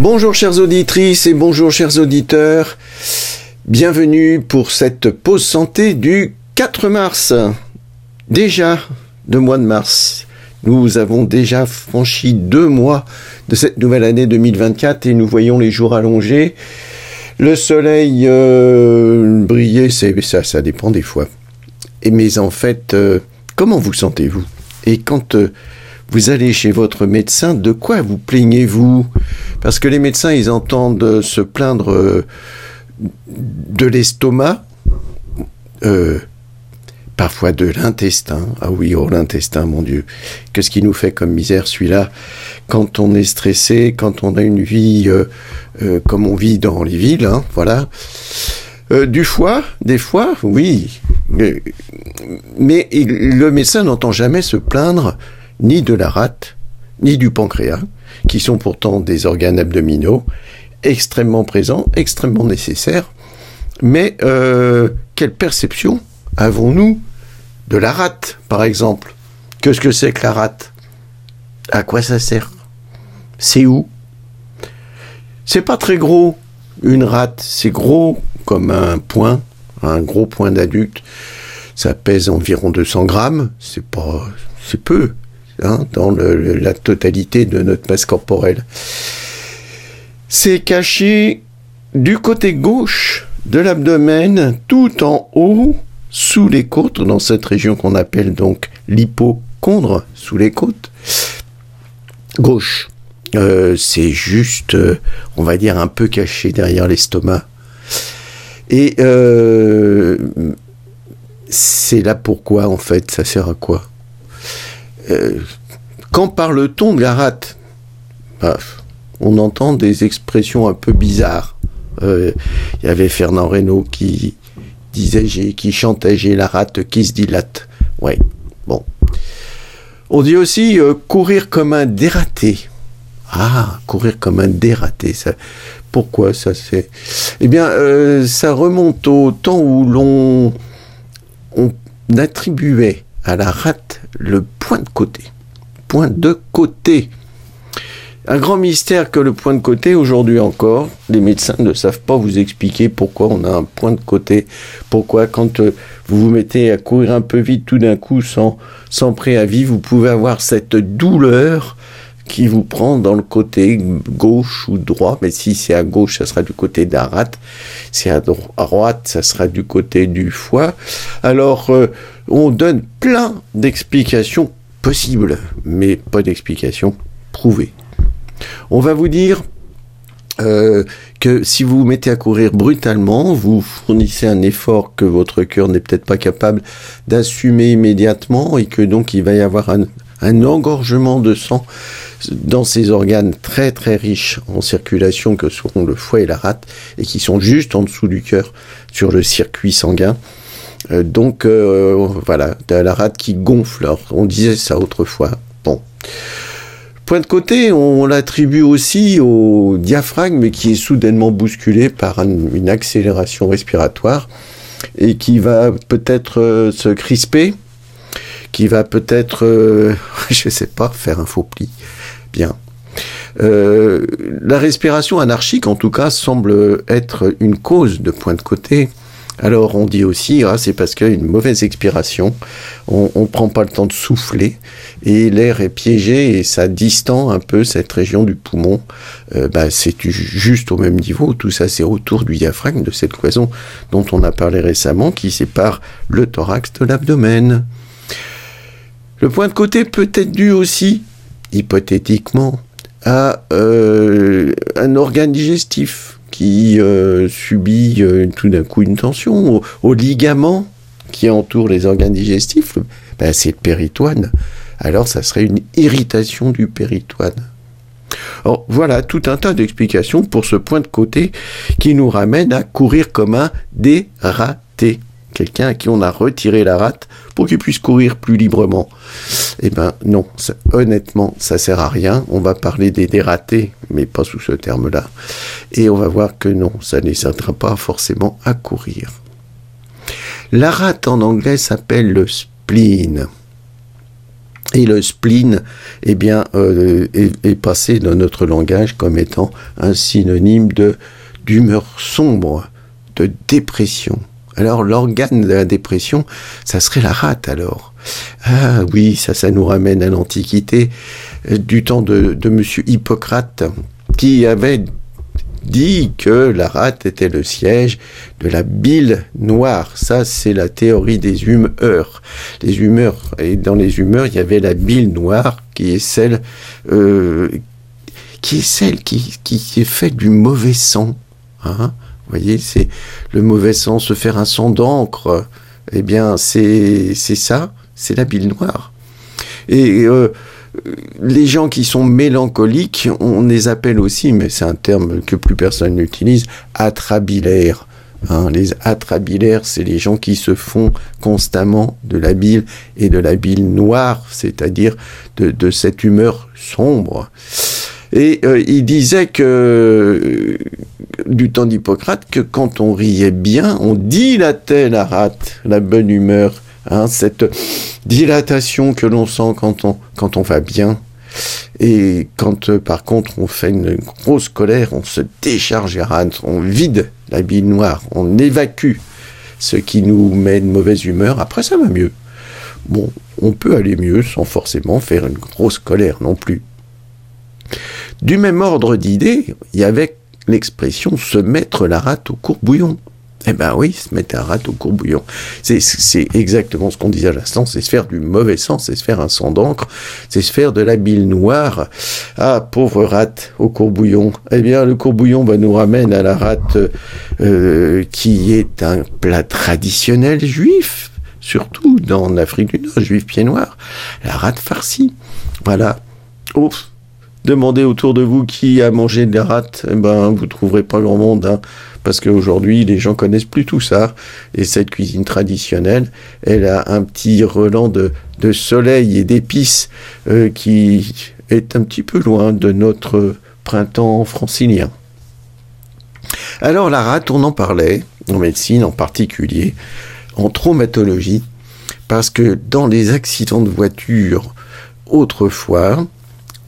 Bonjour chères auditrices et bonjour chers auditeurs. Bienvenue pour cette pause santé du 4 mars. Déjà, le mois de mars. Nous avons déjà franchi deux mois de cette nouvelle année 2024 et nous voyons les jours allongés. Le soleil euh, briller, c'est ça, ça dépend des fois. Et mais en fait, euh, comment vous sentez-vous? Et quand euh, vous allez chez votre médecin, de quoi vous plaignez-vous? Parce que les médecins, ils entendent se plaindre euh, de l'estomac, euh, parfois de l'intestin. Ah oui, oh l'intestin, mon Dieu. Qu'est-ce qui nous fait comme misère celui-là? Quand on est stressé, quand on a une vie euh, comme on vit dans les villes, hein, voilà. Du foie, des fois, oui. Mais le médecin n'entend jamais se plaindre ni de la rate, ni du pancréas, qui sont pourtant des organes abdominaux extrêmement présents, extrêmement nécessaires. Mais euh, quelle perception avons-nous de la rate, par exemple? Qu'est-ce que c'est que la rate? À quoi ça sert? C'est où? C'est pas très gros, une rate. C'est gros comme un point, un gros point d'adulte. Ça pèse environ 200 grammes. C'est pas, c'est peu, hein, dans la totalité de notre masse corporelle. C'est caché du côté gauche de l'abdomen, tout en haut, sous les côtes, dans cette région qu'on appelle donc l'hypochondre, sous les côtes. Gauche. Euh, c'est juste, euh, on va dire, un peu caché derrière l'estomac. Et euh, c'est là pourquoi, en fait, ça sert à quoi? Euh, Quand parle-t-on de la rate? Bah, On entend des expressions un peu bizarres. Euh, Il y avait Fernand Reynaud qui disait, qui la rate qui se dilate. Ouais, bon. On dit aussi euh, courir comme un dératé. Ah, courir comme un dératé. Ça, pourquoi ça c'est Eh bien, ça remonte au temps où l'on on attribuait à la rate le point de côté. Point de côté. Un grand mystère que le point de côté, aujourd'hui encore, les médecins ne savent pas vous expliquer pourquoi on a un point de côté. Pourquoi quand euh, vous vous mettez à courir un peu vite tout d'un coup sans, sans préavis, vous pouvez avoir cette douleur qui vous prend dans le côté gauche ou droit. Mais si c'est à gauche, ça sera du côté rate. Si à droite, ça sera du côté du foie. Alors, euh, on donne plein d'explications possibles, mais pas d'explications prouvées. On va vous dire euh, que si vous vous mettez à courir brutalement, vous fournissez un effort que votre cœur n'est peut-être pas capable d'assumer immédiatement et que donc il va y avoir un, un engorgement de sang dans ces organes très très riches en circulation que seront le foie et la rate et qui sont juste en dessous du cœur sur le circuit sanguin. Euh, donc euh, voilà, la rate qui gonfle. On disait ça autrefois. Bon. Point de côté, on l'attribue aussi au diaphragme qui est soudainement bousculé par un- une accélération respiratoire et qui va peut-être euh, se crisper, qui va peut-être, je sais pas, faire un faux pli. Bien. La respiration anarchique, en tout cas, semble être une cause de point de côté. Alors on dit aussi, ah, c'est parce qu'il y a une mauvaise expiration, on ne prend pas le temps de souffler et l'air est piégé et ça distend un peu cette région du poumon. Euh, bah, c'est ju- juste au même niveau, tout ça c'est autour du diaphragme, de cette cloison dont on a parlé récemment qui sépare le thorax de l'abdomen. Le point de côté peut être dû aussi, hypothétiquement, à euh, un organe digestif qui euh, subit euh, tout d'un coup une tension au, au ligament qui entoure les organes digestifs, ben, c'est le péritoine. Alors ça serait une irritation du péritoine. Voilà tout un tas d'explications pour ce point de côté qui nous ramène à courir comme un dératé. Quelqu'un à qui on a retiré la rate pour qu'il puisse courir plus librement. Eh ben non, honnêtement, ça sert à rien. On va parler des dératés, mais pas sous ce terme-là. Et on va voir que non, ça ne les pas forcément à courir. La rate en anglais s'appelle le spleen. Et le spleen, eh bien, euh, est, passé dans notre langage comme étant un synonyme de d'humeur sombre, de dépression. Alors l'organe de la dépression, ça serait la rate alors. Ah oui, ça, ça nous ramène à l'Antiquité, euh, du temps de, Monsieur Hippocrate, qui avait dit que la rate était le siège de la bile noire. Ça, c'est la théorie des humeurs. Les humeurs, et dans les humeurs, il y avait la bile noire qui est celle, euh, qui est celle faite du mauvais sang. Hein Vous voyez, c'est le mauvais sang, se faire un sang d'encre. Eh bien, c'est ça, c'est la bile noire. Et euh, les gens qui sont mélancoliques, on les appelle aussi, mais c'est un terme que plus personne n'utilise, atrabilaires. Hein, les atrabilaires, c'est les gens qui se font constamment de la bile et de la bile noire, c'est-à-dire de, cette humeur sombre. Et euh, il disait que du temps d'Hippocrate que quand on riait bien, on dilatait la rate, la bonne humeur Hein, cette dilatation que l'on sent quand on, quand on va bien. Et quand euh, par contre on fait une grosse colère, on se décharge les on vide la bille noire, on évacue ce qui nous met de mauvaise humeur, après ça va mieux. Bon, on peut aller mieux sans forcément faire une grosse colère non plus. Du même ordre d'idée, il y avait l'expression se mettre la rate au courbouillon. Eh ben oui, se mettre un rat au courbouillon. C'est exactement ce qu'on disait à l'instant, c'est se faire du mauvais sang, c'est se faire un sang d'encre, c'est se faire de la bile noire. Ah, pauvre rat au courbouillon. Eh bien, le courbouillon va nous ramène à la rate euh, qui est un plat traditionnel juif, surtout dans l'Afrique du Nord, juif pied noir. La rate farcie. Voilà. Ouf. Demandez autour de vous qui a mangé de la rate, eh ben, vous trouverez pas grand monde, hein parce qu'aujourd'hui les gens connaissent plus tout ça. Et cette cuisine traditionnelle, elle a un petit relent de, soleil et d'épices euh, qui est un petit peu loin de notre printemps francilien. Alors la rate, on en parlait, en médecine en particulier, en traumatologie, parce que dans les accidents de voiture, autrefois,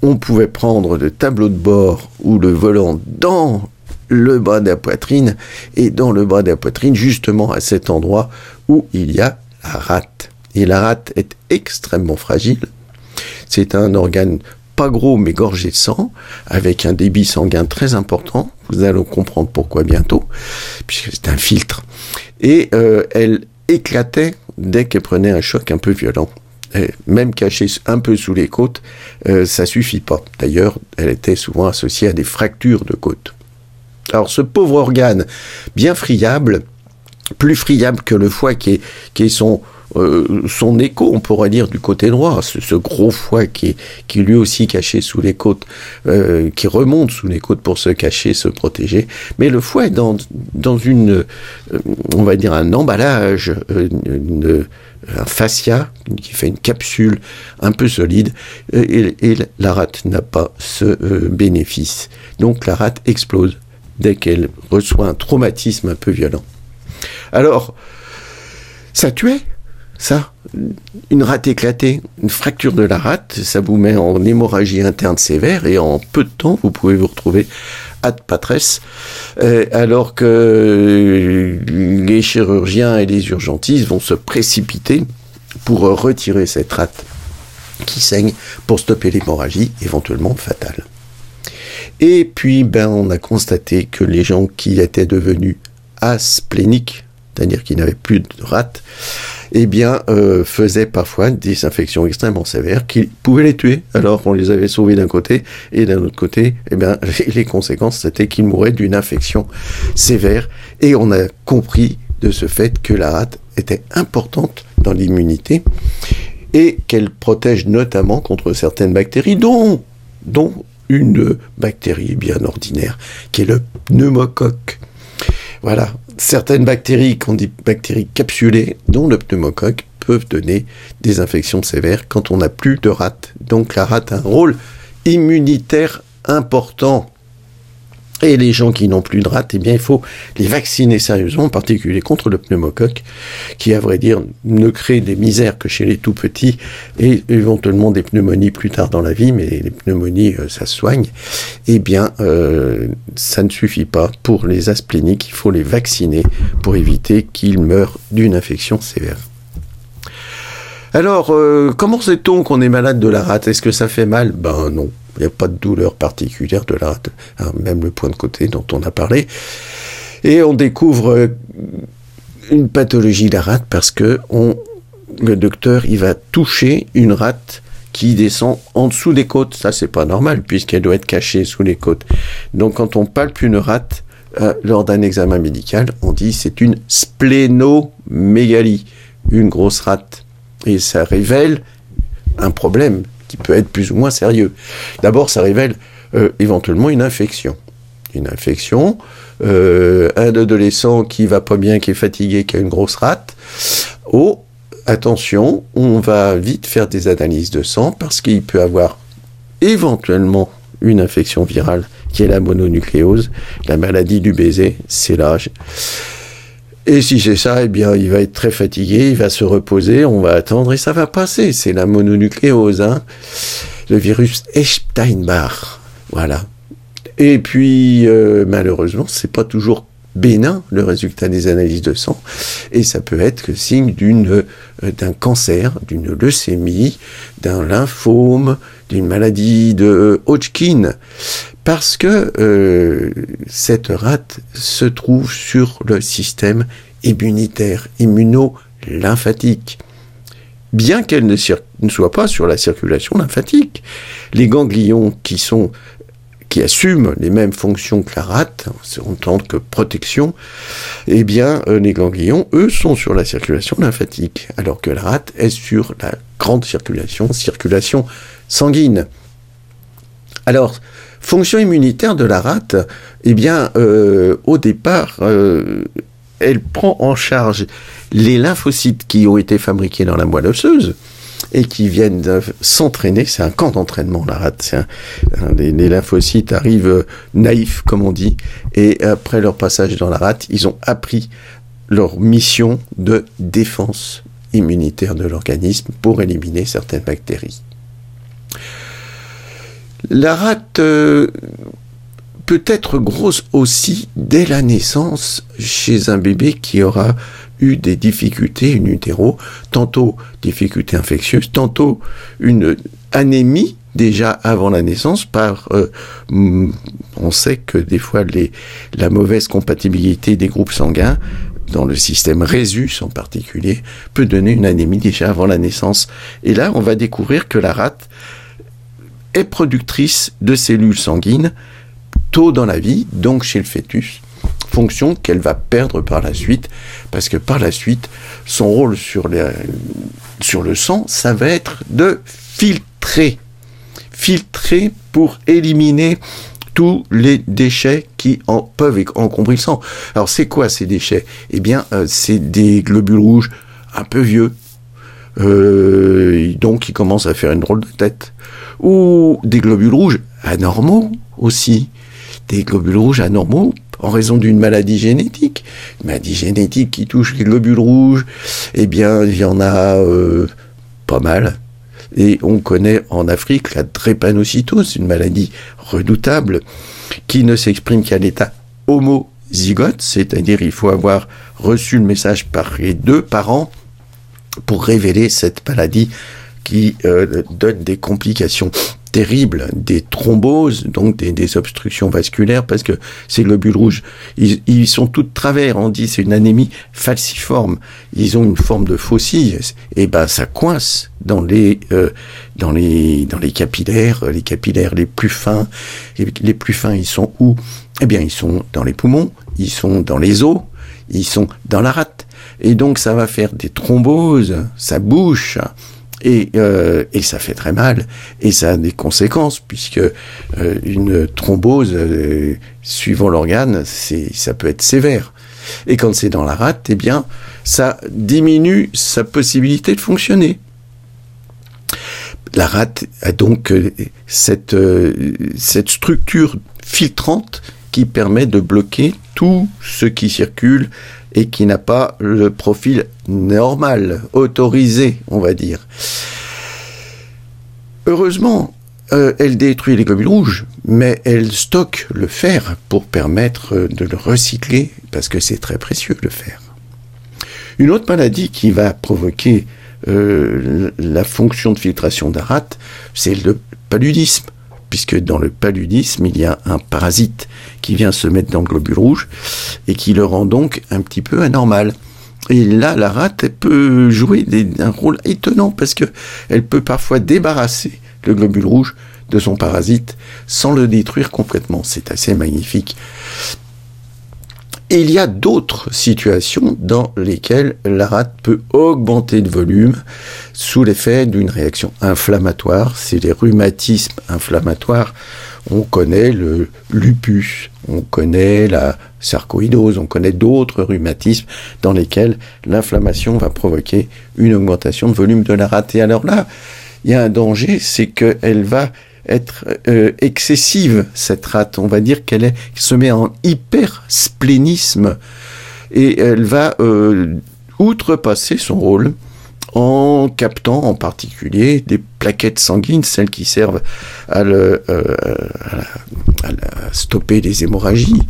on pouvait prendre le tableau de bord ou le volant dans le bas de la poitrine, et dans le bas de la poitrine, justement à cet endroit où il y a la rate. Et la rate est extrêmement fragile. C'est un organe pas gros mais gorgé de sang, avec un débit sanguin très important. Vous allez comprendre pourquoi bientôt, puisque c'est un filtre. Et euh, elle éclatait dès qu'elle prenait un choc un peu violent. Même cachée un peu sous les côtes, euh, ça suffit pas. D'ailleurs, elle était souvent associée à des fractures de côtes. Alors ce pauvre organe, bien friable, plus friable que le foie qui est, qui est son, euh, son écho, on pourrait dire, du côté droit, ce, gros foie qui est, qui lui aussi caché sous les côtes, euh, qui remonte sous les côtes pour se cacher, se protéger. Mais le foie est dans, dans une, euh, on va dire, un emballage, un fascia qui fait une capsule un peu solide, et, et la rate n'a pas ce bénéfice. Donc la rate explose dès qu'elle reçoit un traumatisme un peu violent. Alors, ça tuait, ça, une rate éclatée, une fracture de la rate, ça vous met en hémorragie interne sévère et en peu de temps, vous pouvez vous retrouver ad patresse, euh, alors que les chirurgiens et les urgentistes vont se précipiter pour retirer cette rate qui saigne pour stopper l'hémorragie éventuellement fatale. Et puis, ben, on a constaté que les gens qui étaient devenus aspléniques, c'est-à-dire qui n'avaient plus de rate, eh bien, euh, faisaient parfois des infections extrêmement sévères qui pouvaient les tuer. Alors, on les avait sauvés d'un côté, et d'un autre côté, eh bien, les conséquences, c'était qu'ils mouraient d'une infection sévère. Et on a compris de ce fait que la rate était importante dans l'immunité et qu'elle protège notamment contre certaines bactéries, dont, dont une bactérie bien ordinaire, qui est le pneumocoque. Voilà, certaines bactéries, qu'on dit bactéries capsulées, dont le pneumocoque, peuvent donner des infections sévères quand on n'a plus de rate. Donc la rate a un rôle immunitaire important. Et les gens qui n'ont plus de rate, eh bien, il faut les vacciner sérieusement, en particulier contre le pneumocoque, qui, à vrai dire, ne crée des misères que chez les tout petits et éventuellement des pneumonies plus tard dans la vie, mais les pneumonies, euh, ça soigne. Eh bien, euh, ça ne suffit pas pour les aspléniques, il faut les vacciner pour éviter qu'ils meurent d'une infection sévère. Alors, euh, comment sait-on qu'on est malade de la rate? Est-ce que ça fait mal? Ben non. Il n'y a pas de douleur particulière de la hein, même le point de côté dont on a parlé. Et on découvre euh, une pathologie de la rate parce que le docteur, il va toucher une rate qui descend en dessous des côtes. Ça, c'est pas normal puisqu'elle doit être cachée sous les côtes. Donc, quand on palpe une rate euh, lors d'un examen médical, on dit c'est une splénomégalie, une grosse rate. Et ça révèle un problème qui peut être plus ou moins sérieux. D'abord, ça révèle euh, éventuellement une infection. Une infection, euh, un adolescent qui va pas bien, qui est fatigué, qui a une grosse rate. Oh, attention, on va vite faire des analyses de sang parce qu'il peut avoir éventuellement une infection virale qui est la mononucléose, la maladie du baiser, c'est l'âge. Et si c'est ça, eh bien, il va être très fatigué, il va se reposer, on va attendre et ça va passer. C'est la mononucléose, hein. Le virus Epstein-Barr. Voilà. Et puis, euh, malheureusement, c'est pas toujours bénin le résultat des analyses de sang et ça peut être le signe d'une euh, d'un cancer, d'une leucémie, d'un lymphome, d'une maladie de Hodgkin parce que euh, cette rate se trouve sur le système immunitaire, immuno-lymphatique. Bien qu'elle ne, soit pas sur la circulation lymphatique, les ganglions qui sont qui assument les mêmes fonctions que la rate, en tant que protection, eh bien, euh, les ganglions, eux, sont sur la circulation lymphatique, alors que la rate est sur la grande circulation, circulation sanguine. Alors, Fonction immunitaire de la rate, eh bien, euh, au départ, euh, elle prend en charge les lymphocytes qui ont été fabriqués dans la moelle osseuse et qui viennent s'entraîner. C'est un camp d'entraînement, la rate. les, lymphocytes arrivent naïfs, comme on dit, et après leur passage dans la rate, ils ont appris leur mission de défense immunitaire de l'organisme pour éliminer certaines bactéries. La rate euh, peut être grosse aussi dès la naissance chez un bébé qui aura eu des difficultés in utero, tantôt difficultés infectieuses, tantôt une anémie déjà avant la naissance par euh, on sait que des fois la mauvaise compatibilité des groupes sanguins dans le système Rhésus en particulier peut donner une anémie déjà avant la naissance. Et là on va découvrir que la rate est productrice de cellules sanguines tôt dans la vie, donc chez le fœtus, fonction qu'elle va perdre par la suite, parce que par la suite, son rôle sur, le sang, ça va être de filtrer. Filtrer pour éliminer tous les déchets qui en peuvent encombrer le sang. Alors c'est quoi ces déchets? Eh bien, euh, c'est des globules rouges un peu vieux, euh, donc qui commencent à faire une drôle de tête ou des globules rouges anormaux aussi. Des globules rouges anormaux en raison d'une maladie génétique. Une maladie génétique qui touche les globules rouges, eh bien, il y en a euh, pas mal. Et on connaît en Afrique la drépanocytose, une maladie redoutable qui ne s'exprime qu'à l'état homozygote, c'est-à-dire il faut avoir reçu le message par les deux parents pour révéler cette maladie qui euh, donne des complications terribles, des thromboses, donc des, obstructions vasculaires, parce que ces globules rouges, ils, sont tous de travers. On dit c'est une anémie falciforme. Ils ont une forme de faucille, et ben ça coince dans les euh, dans les dans les capillaires, les capillaires les plus fins. les plus fins, ils sont où? Eh bien, ils sont dans les poumons, ils sont dans les os, ils sont dans la rate. Et donc ça va faire des thromboses, ça bouche, et, euh, et ça fait très mal. Et ça a des conséquences puisque euh, une thrombose euh, suivant l'organe ça peut être sévère. Et quand c'est dans la rate eh bien ça diminue sa possibilité de fonctionner. La rate a donc cette cette structure filtrante qui permet de bloquer tout ce qui circule et qui n'a pas le profil normal, autorisé, on va dire. Heureusement, euh, elle détruit les globules rouges, mais elle stocke le fer pour permettre euh, de le recycler, parce que c'est très précieux le fer. Une autre maladie qui va provoquer euh, la fonction de filtration d'Arat, c'est le paludisme, puisque dans le paludisme, il y a un parasite qui vient se mettre dans le globule rouge et qui le rend donc un petit peu anormal. Et là, la rate peut jouer un rôle étonnant parce que elle peut parfois débarrasser le globule rouge de son parasite sans le détruire complètement. C'est assez magnifique. Et il y a d'autres situations dans lesquelles la rate peut augmenter de volume sous l'effet d'une réaction inflammatoire. C'est les rhumatismes inflammatoires. On connaît le lupus, on connaît la sarcoïdose, on connaît d'autres rhumatismes dans lesquels l'inflammation va provoquer une augmentation de volume de la rate. Et alors là, il y a un danger, c'est qu'elle va être euh, excessive, cette rate. On va dire qu'elle se met en hypersplénisme et elle va euh, outrepasser son rôle en captant en particulier des plaquettes sanguines, celles qui servent à, euh, stopper les hémorragies.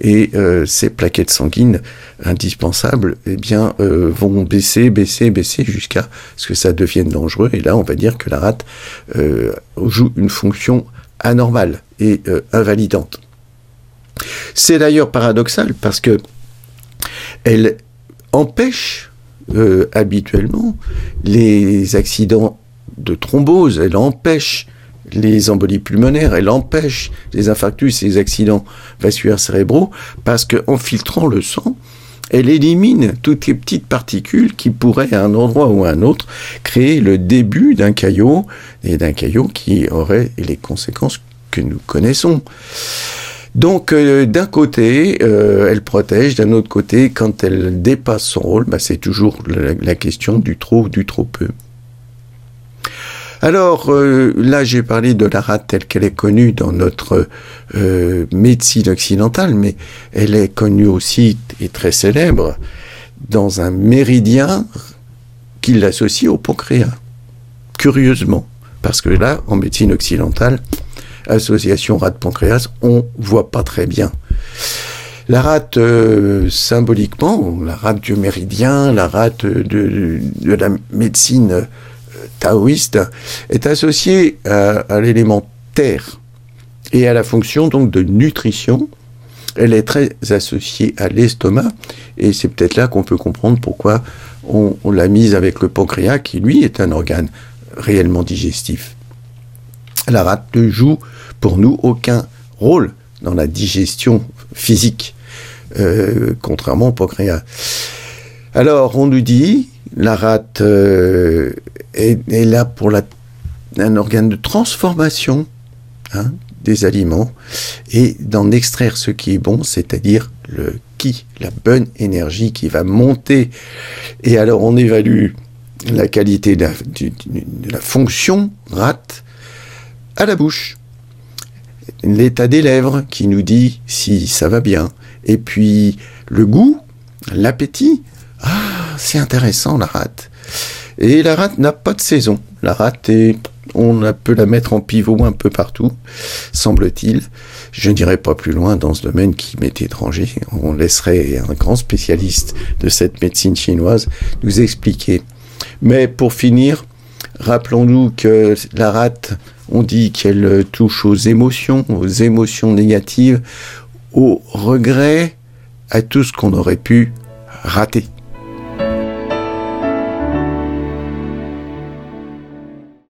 Et euh, ces plaquettes sanguines indispensables, eh bien, euh, vont baisser, baisser, baisser jusqu'à ce que ça devienne dangereux. Et là, on va dire que la rate joue une fonction anormale et invalidante. C'est d'ailleurs paradoxal parce que elle empêche euh, habituellement les accidents de thrombose, elle empêche les embolies pulmonaires, elle empêche les infarctus et les accidents vasculaires cérébraux parce qu'en filtrant le sang, elle élimine toutes les petites particules qui pourraient à un endroit ou à un autre créer le début d'un caillot et d'un caillot qui aurait les conséquences que nous connaissons. Donc euh, d'un côté, euh, elle protège, d'un autre côté, quand elle dépasse son rôle, bah, c'est toujours la, question du trop ou du trop peu. Alors euh, là, j'ai parlé de la rate telle qu'elle est connue dans notre médecine occidentale, mais elle est connue aussi et très célèbre dans un méridien qui l'associe au pancréas. Curieusement, parce que là, en médecine occidentale, association rate-pancréas, on voit pas très bien. La rate, euh, symboliquement, la rate du méridien, la rate de, la médecine euh, taoïste, est associée à, l'élément terre et à la fonction donc de nutrition. Elle est très associée à l'estomac et c'est peut-être là qu'on peut comprendre pourquoi on, on l'a mise avec le pancréas qui lui est un organe réellement digestif. La rate joue pour nous aucun rôle dans la digestion physique, euh, contrairement au pancréas. Alors, on nous dit, la rate euh, est, là pour la, un organe de transformation hein, des aliments et d'en extraire ce qui est bon, c'est-à-dire le qui, la bonne énergie qui va monter. Et alors, on évalue la qualité de la, de la fonction rate à la bouche l'état des lèvres qui nous dit si ça va bien. Et puis le goût, l'appétit. Ah, c'est intéressant la rate. Et la rate n'a pas de saison. La rate on peut la mettre en pivot un peu partout, semble-t-il. Je n'irai pas plus loin dans ce domaine qui m'est étranger. On laisserait un grand spécialiste de cette médecine chinoise nous expliquer. Mais pour finir, rappelons-nous que la rate on dit qu'elle touche aux émotions, aux émotions négatives, aux regrets, à tout ce qu'on aurait pu rater.